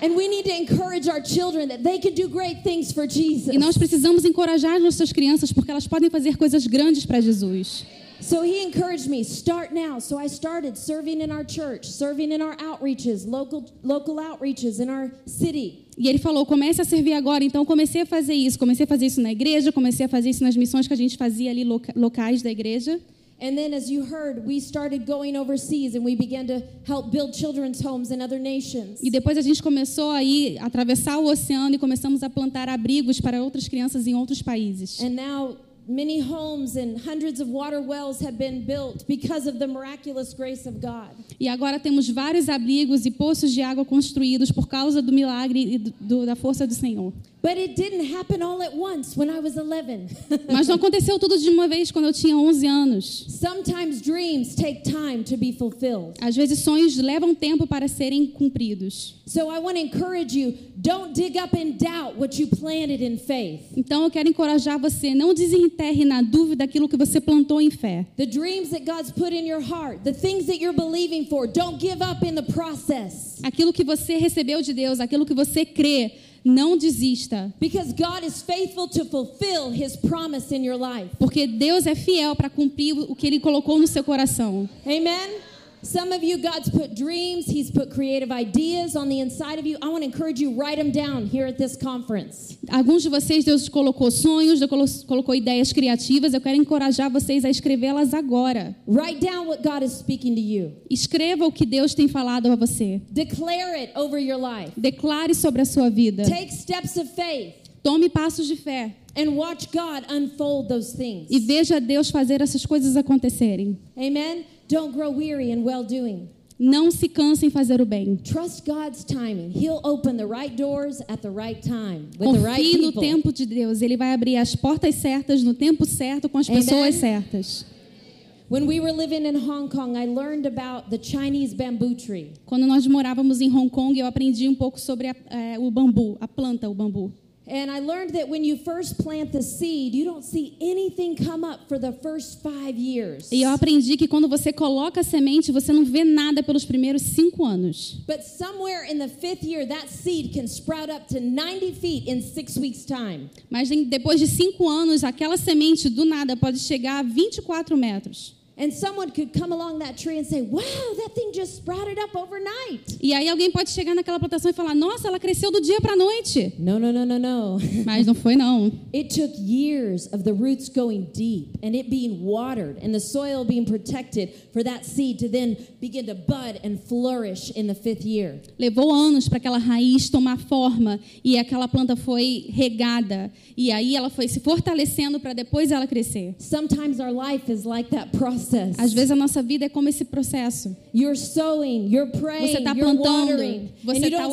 And we need to encourage our children that they can do great things for Jesus. E nós precisamos encorajar as nossas crianças porque elas podem fazer coisas grandes para Jesus. So he encouraged me, start now. So I started serving in our church, serving in our outreaches, local local outreaches in our city. E ele falou: comece a servir agora. Então comecei a fazer isso. Comecei a fazer isso na igreja, comecei a fazer isso nas missões que a gente fazia ali loca- locais da igreja. And then as you heard, we started going overseas and we began to help build children's homes in other nations. E depois a gente começou a ir atravessar o oceano e começamos a plantar abrigos para outras crianças em outros países. And now many homes and hundreds of water wells have been built because of the miraculous grace of God. E agora temos vários abrigos e poços de água construídos por causa do milagre e do- da força do Senhor. But it didn't happen all at once when I was 11. *laughs* Mas não aconteceu tudo de uma vez quando eu tinha 11 anos. Sometimes dreams take time to be fulfilled. Às vezes sonhos levam tempo para serem cumpridos. So I want to encourage you don't dig up in doubt what you planted in faith. Então eu quero encorajar você, não desenterre na dúvida aquilo que você plantou em fé. The dreams that God's put in your heart, the things that you're believing for, don't give up in the process. Aquilo que você recebeu de Deus, aquilo que você crê, não desista. Because God is faithful to fulfill his promise in your life. Porque Deus é fiel para cumprir o que Ele colocou no seu coração. Amen. Some of you, God's put dreams, He's put creative ideas on the inside of you. I want to encourage you, write them down here at this conference. Alguns de vocês, Deus colocou sonhos, Deus colo- colocou ideias criativas. Eu quero encorajar vocês a escrevê-las agora. Write down what God is speaking to you, Escreva o que Deus tem falado a você. declare it over your life. Declare sobre a sua vida. Take steps of faith Tome passos de fé and watch God unfold those things. e veja Deus fazer essas coisas acontecerem. Amen. Don't grow weary in well doing. Não se canse em fazer o bem. Trust God's timing. He'll open the right doors at the right time with the right Confie no people. tempo de Deus. Ele vai abrir as portas certas no tempo certo com as Amen. pessoas certas. When we were living in Hong Kong, I learned about the Chinese bamboo tree. Quando nós morávamos em Hong Kong, eu aprendi um pouco sobre a- eh, o bambu, a planta, o bambu. And I learned that when you first plant the seed, you don't see anything come up for the first five years. E eu aprendi que quando você coloca a semente, você não vê nada pelos primeiros cinco anos. But somewhere in the fifth year, that seed can sprout up to 90 feet in six weeks' time. Mas depois de cinco anos, aquela semente do nada pode chegar a 24 metros. And someone could come along that tree and say, Wow, that thing just sprouted up overnight. E aí alguém pode chegar naquela plantação e falar: Nossa, ela cresceu do dia para a noite. No, no, no, no, no. *laughs* Mas não foi não. It took years of the roots going deep and it being watered and the soil being protected for that seed to then begin to bud and flourish in the fifth year. Levou anos para aquela raiz tomar forma e aquela planta foi regada e aí ela foi se fortalecendo para depois ela crescer. Sometimes our life is like that process. Às vezes a nossa vida é como esse processo. You're sowing, you're praying, Você tá you're plantando, watering, você tá see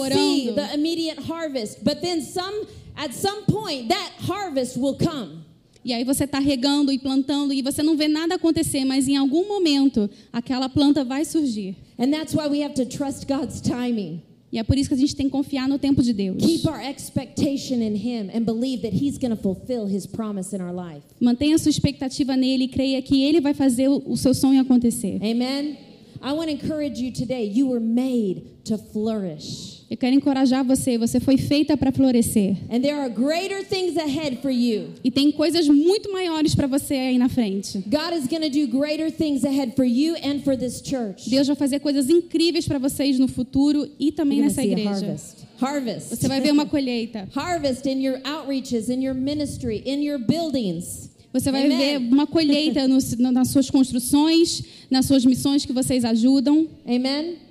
orando. the immediate harvest. But then some at some point that harvest will come. E aí você está regando e plantando e você não vê nada acontecer, mas em algum momento aquela planta vai surgir. And that's why we have to trust God's timing. E é por isso que a gente tem que confiar no tempo de Deus. Keep our expectation in Him and believe that He's going to fulfill His promise in our life. Mantenha sua expectativa nele e creia que ele vai fazer o o seu sonho acontecer. Amen. I want to encourage you today. You were made to flourish. Eu quero encorajar você, você foi feita para florescer. And there are greater things ahead for you. E tem coisas muito maiores para você aí na frente. God is going to do greater things ahead for you and for this church. Deus vai fazer coisas incríveis para vocês no futuro e também nessa igreja. harvest. Harvest. Você vai ver uma colheita. *laughs* harvest in your outreaches, in your ministry, in your buildings. Você vai Amen. ver uma colheita *laughs* no- nas suas construções, nas suas missões que vocês ajudam. Amen.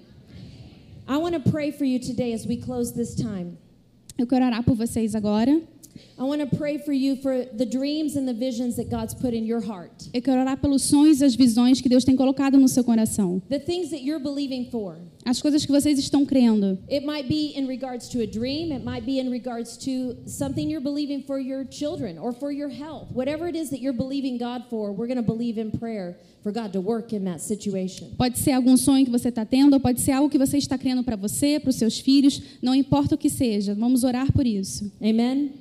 I want to pray for you today as we close this time. Eu quero orar por vocês agora. I want to pray for you for the dreams and the visions that God's put in your heart. Eu quero orar pelos sonhos e as visões que Deus tem colocado no seu coração. The things that you're believing for. As coisas que vocês estão crendo. It might be in regards to a dream, it might be in regards to something you're believing for your children or for your health. Whatever it is that you're believing God for, we're going to believe in prayer for God to work in that situation. Pode ser algum sonho que você está tendo, ou pode ser algo que você está crendo para você, para os seus filhos. Não importa o que seja, vamos orar por isso. Amen.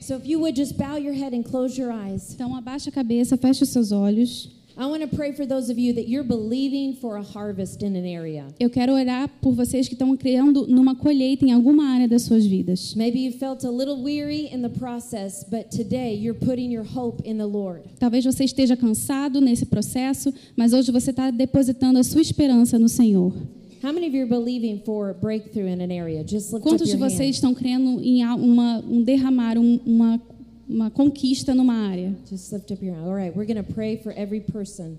So if you would just bow your head and close your eyes. Então abaixa a cabeça, feche os seus olhos. I want to pray for those of you that you're believing for a harvest in an area. Eu quero orar por vocês que estão criando numa colheita em alguma área das suas vidas. Maybe you felt a little weary in the process, but today you're putting your hope in the Lord. Talvez você esteja cansado nesse processo, mas hoje você está depositando a sua esperança no Senhor. How many of you are believing for breakthrough in an area? Just lift up Quantos de vocês hand. estão crendo em uma, um derramar, um- uma, uma conquista numa área? Just lift up your hand. All right, we're going to pray for every person.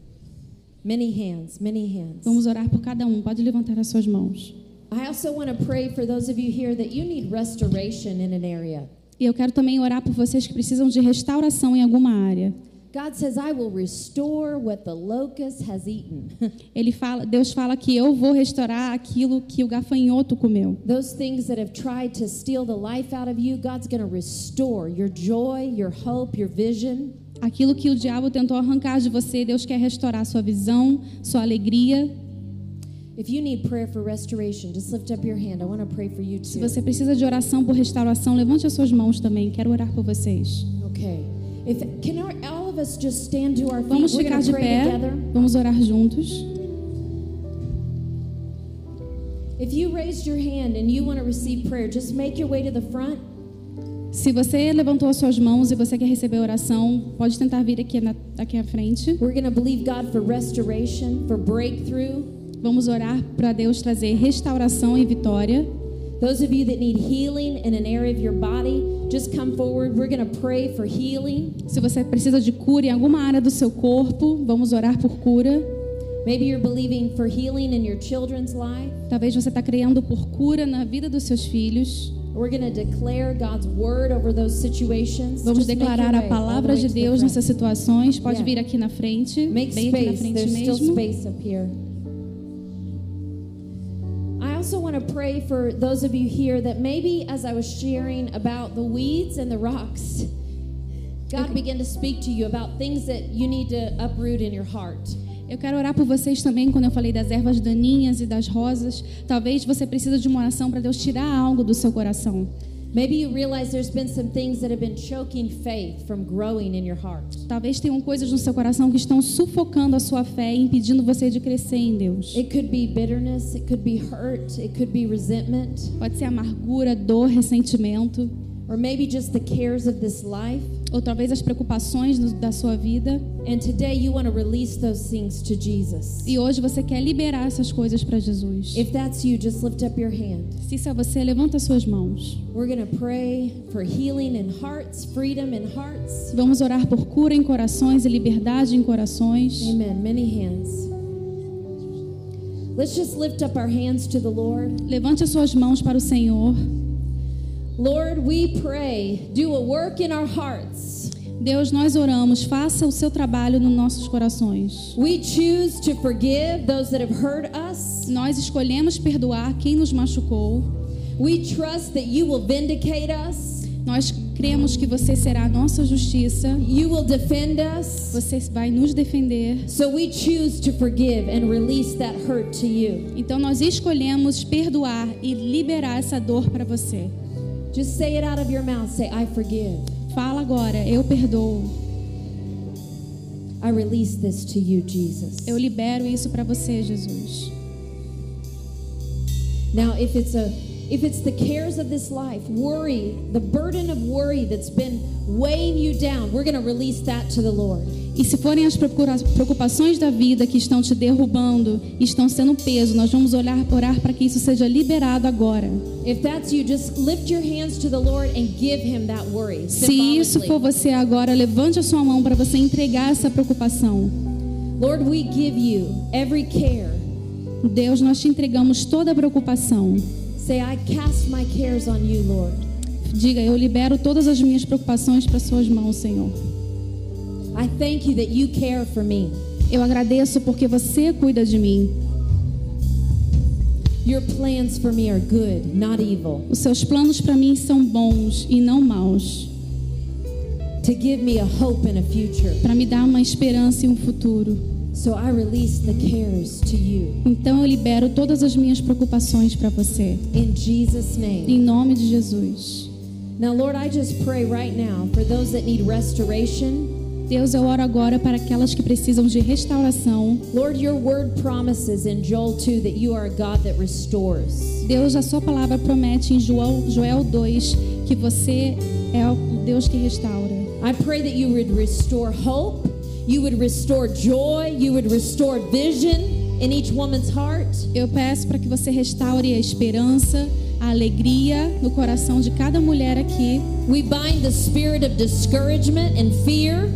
Many hands, many hands. Vamos orar por cada um. Pode levantar as suas mãos. I also want to pray for those of you here that you need restoration in an area. E eu quero também orar por vocês que precisam de restauração em alguma área. God says, I will restore what the locust has eaten. *laughs* Ele fala, Deus fala que eu vou restaurar aquilo que o gafanhoto comeu. Those things that have tried to steal the life out of you, God's going to restore your joy, your hope, your vision. Aquilo que o diabo tentou arrancar de você, Deus quer restaurar sua visão, sua alegria. If you need prayer for restoration, just lift up your hand. I want to pray for you Se você precisa de oração por restauração, levante as suas mãos também. Quero orar por vocês. Okay. If can Vamos ficar de pé. Vamos orar juntos. If you raised your hand and you want to receive prayer, just make your way to the front. Se você levantou as suas mãos e você quer receber oração, pode tentar vir aqui, na, aqui à frente. We're going to believe God for restoration, for breakthrough. Vamos orar para Deus trazer restauração e vitória. Those of you that need healing in an area of your body, just come forward. We're going to pray for healing. Se você precisa de cura em alguma área do seu corpo, vamos orar por cura. Maybe you're believing for healing in your children's life. Talvez você está criando por cura na vida dos seus filhos. We're going to declare God's word over those situations. Vamos Just declarar a palavra de Deus nessas situações. Pode Yeah. vir aqui na frente, Make bem aqui na space. frente There's still mesmo. space up here. I also want to pray for those of you here that maybe as I was sharing about the weeds and the rocks, God Okay. began to speak to you about things that you need to uproot in your heart. Eu quero orar por vocês também quando eu falei das ervas daninhas e das rosas. Talvez você precise de uma oração para Deus tirar algo do seu coração. Maybe you realize there's been some things that have been choking faith from growing in your heart. Talvez tenham coisas no seu coração que estão sufocando a sua fé e impedindo você de crescer em Deus. It could be bitterness, it could be hurt, it could be resentment, Pode ser amargura, dor, ressentimento, or maybe just the cares of this life. ou talvez as preocupações da sua vida. And today you want to release those things to Jesus. E hoje você quer liberar essas coisas para Jesus. If that's you, just lift up your hand. Se isso é você, levanta suas mãos. We're going to pray for healing in hearts, freedom in hearts. Vamos orar por cura em corações e liberdade em corações. Amen. Many hands. Let's just lift up our hands to the Lord. Levante as suas mãos para o Senhor. Lord, we pray, do a work in our hearts. Deus, nós oramos, faça o seu trabalho nos nossos corações. We choose to forgive those that have hurt us. Nós escolhemos perdoar quem nos machucou. We trust that you will vindicate us. Nós cremos que você será a nossa justiça, You will defend us. você vai nos defender. So we choose to forgive and release that hurt to you. Então nós escolhemos perdoar e liberar essa dor para você. Just say it out of your mouth. Say, I forgive. Fala agora, eu perdoo. I release this to you, Jesus. Eu libero isso para você, Jesus. Now, if it's a if it's the cares of this life, worry, the burden of worry that's been weighing you down, we're going to release that to the Lord. E se forem as preocupações da vida que estão te derrubando, estão sendo peso, nós vamos olhar, orar para que isso seja liberado agora. If that's you, just lift your hands to the Lord and give him that worry. Se isso for você agora, levante a sua mão para você entregar essa preocupação. Lord, we give you every care. Deus, nós te entregamos toda a preocupação. Say, I cast my cares on you, Lord. Diga, eu libero todas as minhas preocupações para suas mãos, Senhor. I thank you that you care for me. Eu agradeço porque você cuida de mim. Your plans for me are good, not evil, Os seus planos para mim são bons e não maus, to give me a hope and a future. para me dar uma esperança e um futuro. So I release the cares to you. Então eu libero todas as minhas preocupações para você, In Jesus' name. em nome de Jesus. Now, Lord, I just pray right now for those that need restoration. Deus, eu oro agora para aquelas que precisam de restauração. Lord, your word promises in Joel 2 that you are a God that restores. Deus, a sua palavra promete em Joel, Joel 2 que você é o Deus que restaura. I pray that you would restore hope, you would restore joy, you would restore vision in each woman's heart. Eu peço para que você restaure a esperança, a alegria no coração de cada mulher aqui. We bind the spirit of discouragement and fear.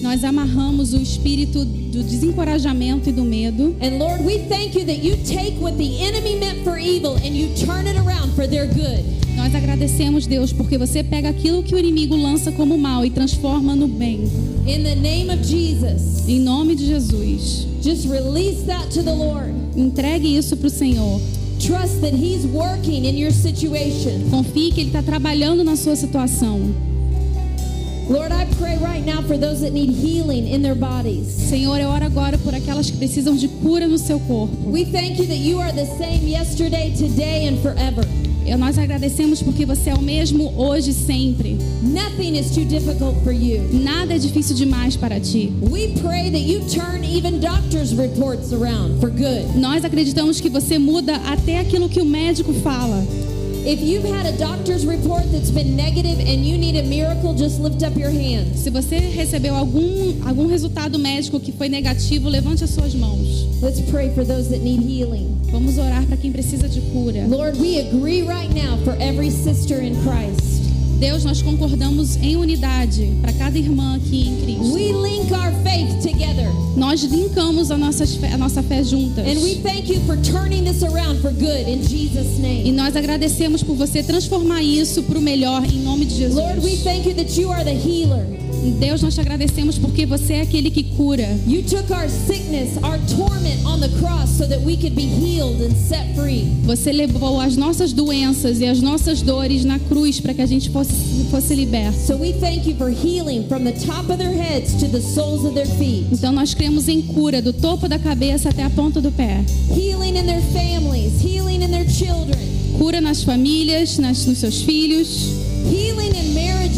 Nós amarramos o espírito do desencorajamento e do medo. And Lord, we thank you that you take what the enemy meant for evil and you turn it around for their good. Nós agradecemos, Deus, porque você pega aquilo que o inimigo lança como mal e transforma no bem. In the name of Jesus, Em nome de Jesus. just release that to the Lord. Entregue isso para o Senhor. Trust that He's working in your situation. Confie que Ele está trabalhando na sua situação. Lord, I pray right now for those that need healing in their bodies. Senhor, eu oro agora por aquelas que precisam de cura no seu corpo. We thank you that you are the same yesterday, today, and forever. Nós agradecemos porque você é o mesmo hoje e sempre. Nothing is too difficult for you. Nada é difícil demais para ti. We pray that you turn even doctors' reports around for good. Nós acreditamos que você muda até aquilo que o médico fala. If you've had a doctor's report that's been negative and you need a miracle, just lift up your hands. Se você recebeu algum, algum resultado médico que foi negativo, levante as suas mãos. Let's pray for those that need healing. Vamos orar para quem precisa de cura. Lord, we agree right now for every sister in Christ. Deus, nós concordamos em unidade para cada irmã aqui em Cristo. We link our faith together. Nós linkamos a, nossas fé- a nossa fé juntas. And we thank you for turning this around for good in Jesus' E nós agradecemos por você transformar isso para o melhor em nome de Jesus. Lord, we thank you that you are the healer. Deus, nós te agradecemos porque você é aquele que cura. You took our sickness, our torment on the cross so that we could be healed and set free. Você levou as nossas doenças e as nossas dores na cruz para que a gente fosse, fosse liberto. So we thank you for healing from the top of their heads to the soles of their feet. Então nós cremos em cura do topo da cabeça até a ponta do pé. Healing in their families, healing in their children, Cura nas famílias, nas, nos seus filhos.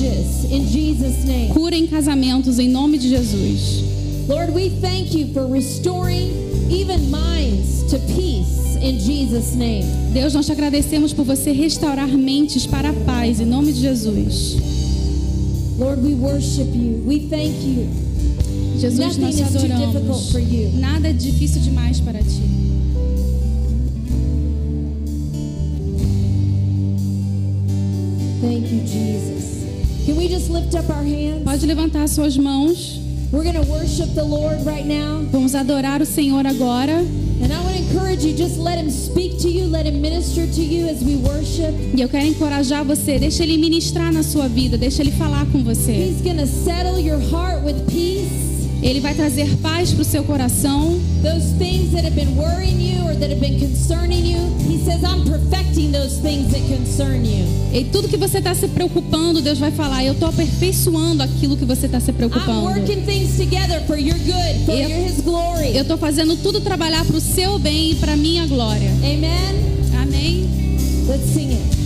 Marriages in Jesus' name. Cura em casamentos em nome de Jesus. Lord, we thank you for restoring even minds to peace in Jesus' name. Deus, nós te agradecemos por você restaurar mentes para a paz em nome de Jesus. Lord, we worship you. We thank you. Jesus, Nothing nós te is too difficult adoramos. for you. Nada é difícil demais para ti. Thank you, Jesus. Can we just lift up our hands? Pode levantar suas mãos. We're to worship the Lord right now. Vamos adorar o Senhor agora. And I want to encourage you, just let Him speak to you, let Him minister to you as we worship. E eu quero encorajar você. Deixa Ele ministrar na sua vida. Deixa Ele falar com você. He's to settle your heart with peace. Ele vai trazer paz para o seu coração. Those things that have been worrying you or that have been concerning you, He says, I'm perfecting those things that concern you. E tudo que você está se preocupando, Deus vai falar: Eu estou aperfeiçoando aquilo que você está se I'm preocupando. working things together for your good, for Eu- His glory. Eu estou fazendo tudo trabalhar para o seu bem e para a minha glória. Amen. Amém? Let's sing it.